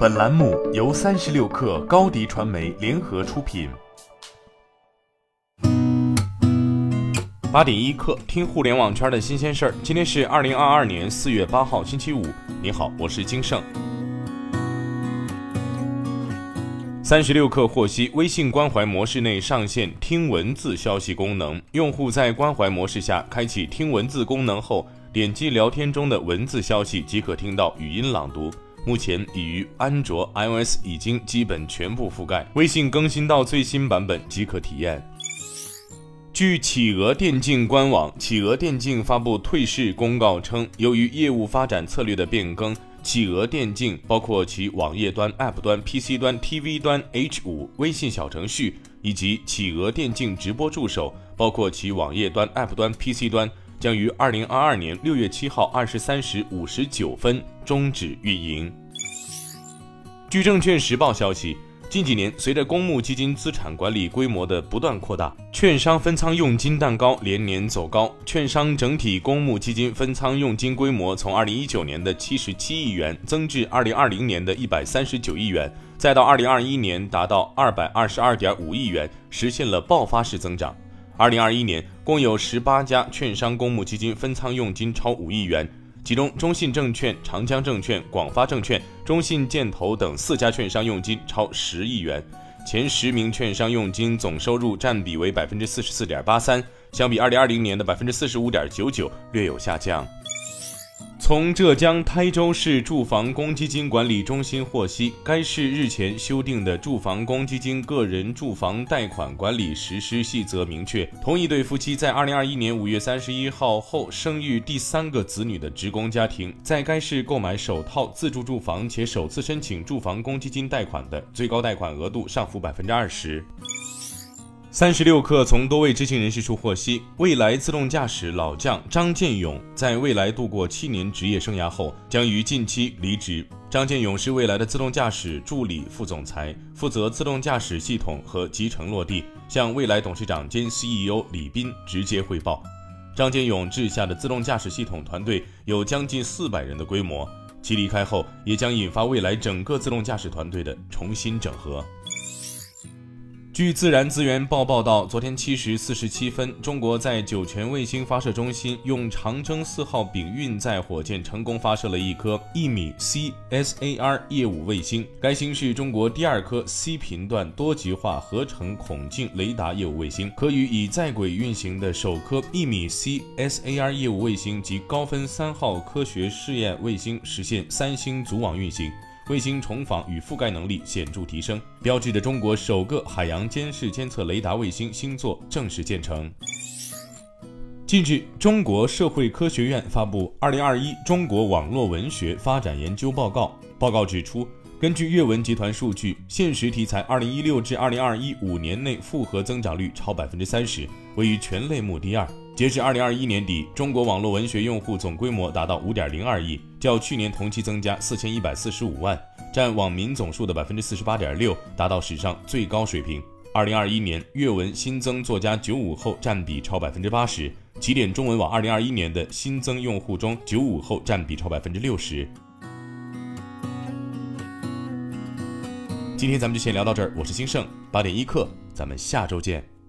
本栏目由三十六氪高低传媒联合出品。八点一刻，听互联网圈的新鲜事儿。今天是二零二二年四月八号，星期五。你好，我是金盛。三十六氪获悉，微信关怀模式内上线听文字消息功能，用户在关怀模式下开启听文字功能后，点击聊天中的文字消息即可听到语音朗读。目前已于安卓、iOS 已经基本全部覆盖，微信更新到最新版本即可体验。据企鹅电竞官网，企鹅电竞发布退市公告称，由于业务发展策略的变更，企鹅电竞包括其网页端、App 端、PC 端、TV 端、H5 微信小程序以及企鹅电竞直播助手，包括其网页端、App 端、PC 端。将于二零二二年六月七号二十三时五十九分终止运营。据证券时报消息，近几年随着公募基金资产管理规模的不断扩大，券商分仓佣金蛋糕连年走高，券商整体公募基金分仓佣金规模从二零一九年的七十七亿元增至二零二零年的一百三十九亿元，再到二零二一年达到二百二十二点五亿元，实现了爆发式增长。二零二一年共有十八家券商公募基金分仓佣金超五亿元，其中中信证券、长江证券、广发证券、中信建投等四家券商佣金超十亿元。前十名券商佣金总收入占比为百分之四十四点八三，相比二零二零年的百分之四十五点九九略有下降。从浙江台州市住房公积金管理中心获悉，该市日前修订的《住房公积金个人住房贷款管理实施细则》明确，同一对夫妻在二零二一年五月三十一号后生育第三个子女的职工家庭，在该市购买首套自住住房且首次申请住房公积金贷款的，最高贷款额度上浮百分之二十。三十六氪从多位知情人士处获悉，蔚来自动驾驶老将张建勇在蔚来度过七年职业生涯后，将于近期离职。张建勇是蔚来的自动驾驶助理副总裁，负责自动驾驶系统和集成落地，向蔚来董事长兼 CEO 李斌直接汇报。张建勇治下的自动驾驶系统团队有将近四百人的规模，其离开后也将引发蔚来整个自动驾驶团队的重新整合。据自然资源报报道，昨天七时四十七分，中国在酒泉卫星发射中心用长征四号丙运载火箭成功发射了一颗一米 C SAR 业务卫星。该星是中国第二颗 C 频段多极化合成孔径雷达业务卫星，可与已在轨运行的首颗一米 C SAR 业务卫星及高分三号科学试验卫星实现三星组网运行。卫星重访与覆盖能力显著提升，标志着中国首个海洋监视监测雷达卫星星座正式建成。近日，中国社会科学院发布《二零二一中国网络文学发展研究报告》。报告指出，根据阅文集团数据，现实题材二零一六至二零二一五年内复合增长率超百分之三十，位于全类目第二。截至二零二一年底，中国网络文学用户总规模达到五点零二亿，较去年同期增加四千一百四十五万，占网民总数的百分之四十八点六，达到史上最高水平。二零二一年阅文新增作家九五后占比超百分之八十，起点中文网二零二一年的新增用户中，九五后占比超百分之六十。今天咱们就先聊到这儿，我是金盛八点一刻，咱们下周见。